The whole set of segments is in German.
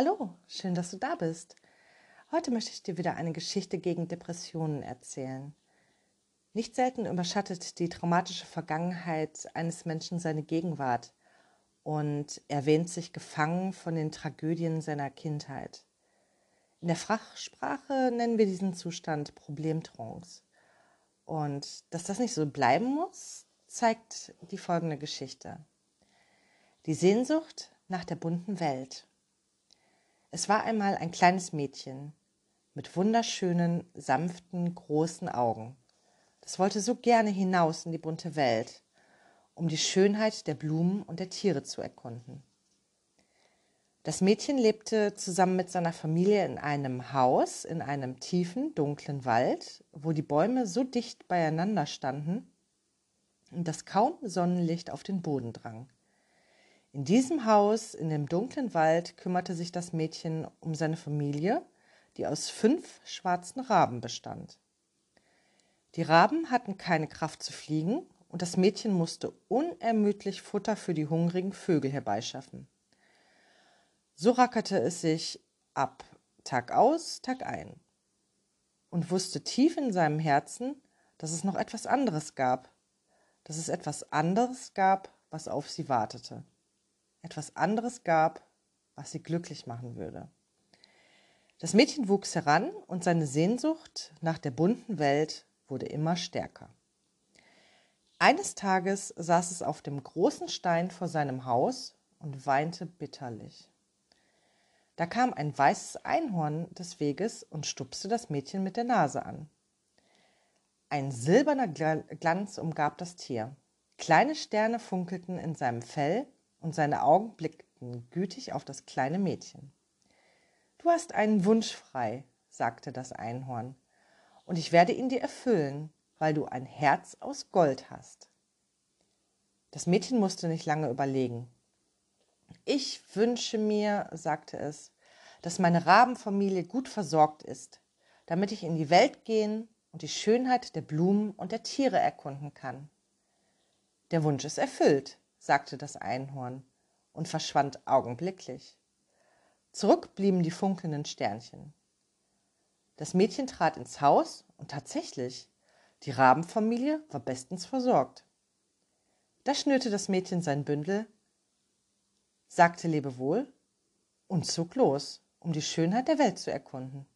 Hallo, schön, dass du da bist. Heute möchte ich dir wieder eine Geschichte gegen Depressionen erzählen. Nicht selten überschattet die traumatische Vergangenheit eines Menschen seine Gegenwart und er wähnt sich gefangen von den Tragödien seiner Kindheit. In der Fachsprache nennen wir diesen Zustand Problemtrance. Und dass das nicht so bleiben muss, zeigt die folgende Geschichte. Die Sehnsucht nach der bunten Welt. Es war einmal ein kleines Mädchen mit wunderschönen, sanften, großen Augen. Das wollte so gerne hinaus in die bunte Welt, um die Schönheit der Blumen und der Tiere zu erkunden. Das Mädchen lebte zusammen mit seiner Familie in einem Haus in einem tiefen, dunklen Wald, wo die Bäume so dicht beieinander standen, dass kaum Sonnenlicht auf den Boden drang. In diesem Haus, in dem dunklen Wald, kümmerte sich das Mädchen um seine Familie, die aus fünf schwarzen Raben bestand. Die Raben hatten keine Kraft zu fliegen, und das Mädchen musste unermüdlich Futter für die hungrigen Vögel herbeischaffen. So rackerte es sich ab, Tag aus, Tag ein, und wusste tief in seinem Herzen, dass es noch etwas anderes gab, dass es etwas anderes gab, was auf sie wartete etwas anderes gab, was sie glücklich machen würde. Das Mädchen wuchs heran und seine Sehnsucht nach der bunten Welt wurde immer stärker. Eines Tages saß es auf dem großen Stein vor seinem Haus und weinte bitterlich. Da kam ein weißes Einhorn des Weges und stupste das Mädchen mit der Nase an. Ein silberner Glanz umgab das Tier. Kleine Sterne funkelten in seinem Fell und seine Augen blickten gütig auf das kleine Mädchen. Du hast einen Wunsch frei, sagte das Einhorn, und ich werde ihn dir erfüllen, weil du ein Herz aus Gold hast. Das Mädchen musste nicht lange überlegen. Ich wünsche mir, sagte es, dass meine Rabenfamilie gut versorgt ist, damit ich in die Welt gehen und die Schönheit der Blumen und der Tiere erkunden kann. Der Wunsch ist erfüllt, sagte das Einhorn und verschwand augenblicklich. Zurück blieben die funkelnden Sternchen. Das Mädchen trat ins Haus und tatsächlich, die Rabenfamilie war bestens versorgt. Da schnürte das Mädchen sein Bündel, sagte Lebewohl und zog los, um die Schönheit der Welt zu erkunden.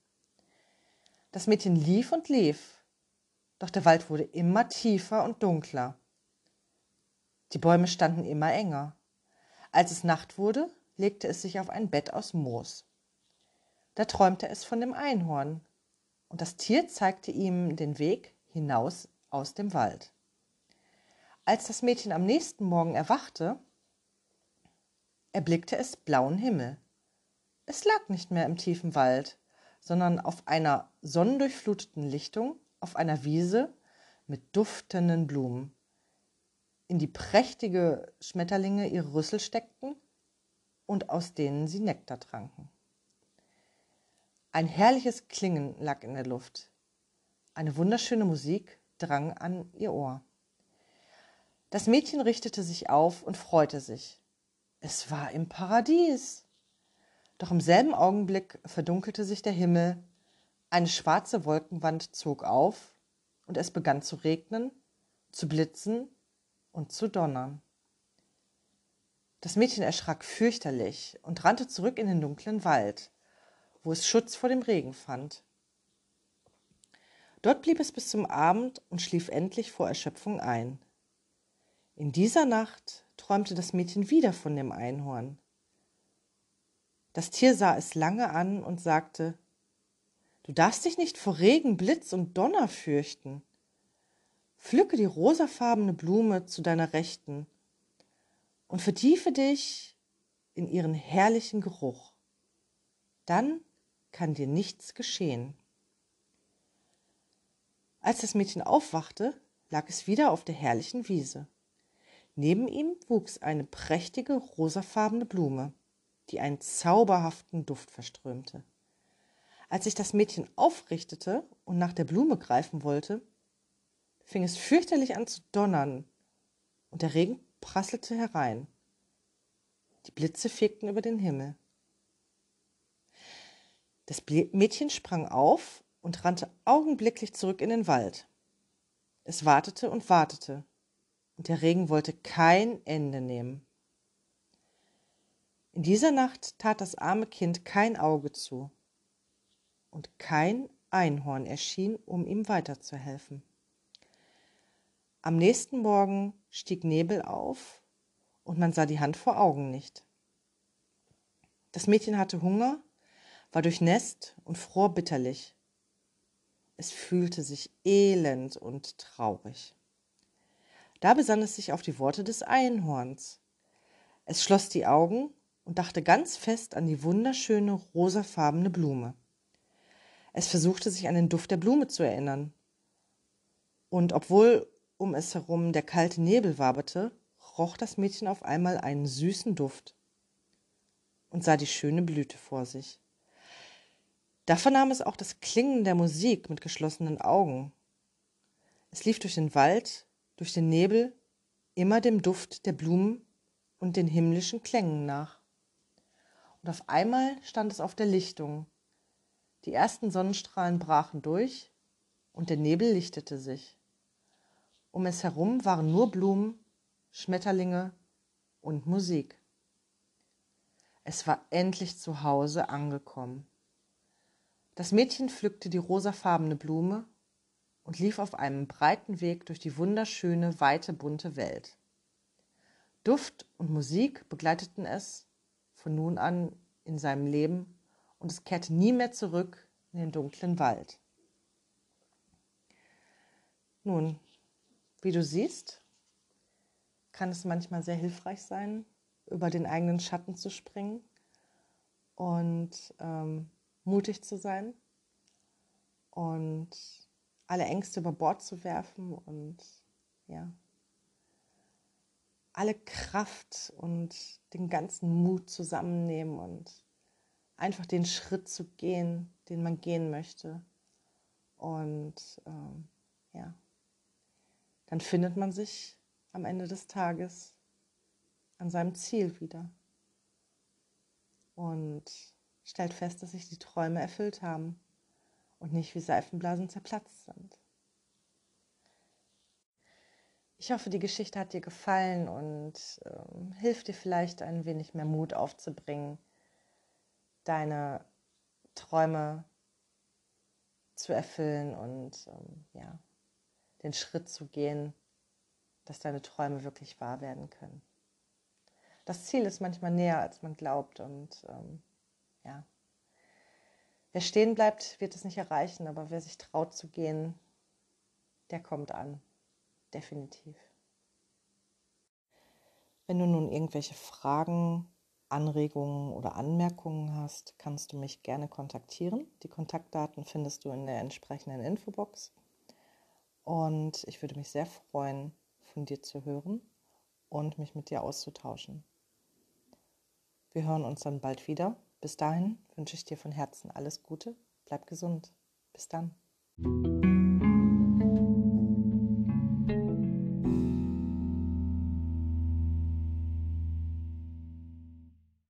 Das Mädchen lief und lief, doch der Wald wurde immer tiefer und dunkler. Die Bäume standen immer enger. Als es Nacht wurde, legte es sich auf ein Bett aus Moos. Da träumte es von dem Einhorn, und das Tier zeigte ihm den Weg hinaus aus dem Wald. Als das Mädchen am nächsten Morgen erwachte, erblickte es blauen Himmel. Es lag nicht mehr im tiefen Wald, sondern auf einer sonnendurchfluteten Lichtung auf einer Wiese mit duftenden Blumen in die prächtige Schmetterlinge ihre Rüssel steckten und aus denen sie Nektar tranken. Ein herrliches Klingen lag in der Luft. Eine wunderschöne Musik drang an ihr Ohr. Das Mädchen richtete sich auf und freute sich. Es war im Paradies. Doch im selben Augenblick verdunkelte sich der Himmel, eine schwarze Wolkenwand zog auf und es begann zu regnen, zu blitzen und zu donnern. Das Mädchen erschrak fürchterlich und rannte zurück in den dunklen Wald, wo es Schutz vor dem Regen fand. Dort blieb es bis zum Abend und schlief endlich vor Erschöpfung ein. In dieser Nacht träumte das Mädchen wieder von dem Einhorn. Das Tier sah es lange an und sagte Du darfst dich nicht vor Regen, Blitz und Donner fürchten. Pflücke die rosafarbene Blume zu deiner Rechten und vertiefe dich in ihren herrlichen Geruch. Dann kann dir nichts geschehen. Als das Mädchen aufwachte, lag es wieder auf der herrlichen Wiese. Neben ihm wuchs eine prächtige rosafarbene Blume, die einen zauberhaften Duft verströmte. Als sich das Mädchen aufrichtete und nach der Blume greifen wollte, fing es fürchterlich an zu donnern, und der Regen prasselte herein. Die Blitze fegten über den Himmel. Das Mädchen sprang auf und rannte augenblicklich zurück in den Wald. Es wartete und wartete, und der Regen wollte kein Ende nehmen. In dieser Nacht tat das arme Kind kein Auge zu, und kein Einhorn erschien, um ihm weiterzuhelfen. Am nächsten Morgen stieg Nebel auf, und man sah die Hand vor Augen nicht. Das Mädchen hatte Hunger, war durchnässt und fror bitterlich. Es fühlte sich elend und traurig. Da besann es sich auf die Worte des Einhorns. Es schloss die Augen und dachte ganz fest an die wunderschöne rosafarbene Blume. Es versuchte sich an den Duft der Blume zu erinnern. Und obwohl um es herum der kalte Nebel waberte, roch das Mädchen auf einmal einen süßen Duft und sah die schöne Blüte vor sich. Da vernahm es auch das Klingen der Musik mit geschlossenen Augen. Es lief durch den Wald, durch den Nebel, immer dem Duft der Blumen und den himmlischen Klängen nach. Und auf einmal stand es auf der Lichtung. Die ersten Sonnenstrahlen brachen durch und der Nebel lichtete sich. Um es herum waren nur Blumen, Schmetterlinge und Musik. Es war endlich zu Hause angekommen. Das Mädchen pflückte die rosafarbene Blume und lief auf einem breiten Weg durch die wunderschöne, weite, bunte Welt. Duft und Musik begleiteten es von nun an in seinem Leben und es kehrte nie mehr zurück in den dunklen Wald. Nun, wie du siehst, kann es manchmal sehr hilfreich sein, über den eigenen Schatten zu springen und ähm, mutig zu sein und alle Ängste über Bord zu werfen und ja, alle Kraft und den ganzen Mut zusammennehmen und einfach den Schritt zu gehen, den man gehen möchte. Und ähm, dann findet man sich am Ende des Tages an seinem Ziel wieder. Und stellt fest, dass sich die Träume erfüllt haben und nicht wie Seifenblasen zerplatzt sind. Ich hoffe, die Geschichte hat dir gefallen und ähm, hilft dir vielleicht ein wenig mehr Mut aufzubringen, deine Träume zu erfüllen und ähm, ja, den Schritt zu gehen, dass deine Träume wirklich wahr werden können. Das Ziel ist manchmal näher, als man glaubt und ähm, ja. Wer stehen bleibt, wird es nicht erreichen, aber wer sich traut zu gehen, der kommt an. Definitiv. Wenn du nun irgendwelche Fragen, Anregungen oder Anmerkungen hast, kannst du mich gerne kontaktieren. Die Kontaktdaten findest du in der entsprechenden Infobox. Und ich würde mich sehr freuen, von dir zu hören und mich mit dir auszutauschen. Wir hören uns dann bald wieder. Bis dahin wünsche ich dir von Herzen alles Gute. Bleib gesund. Bis dann.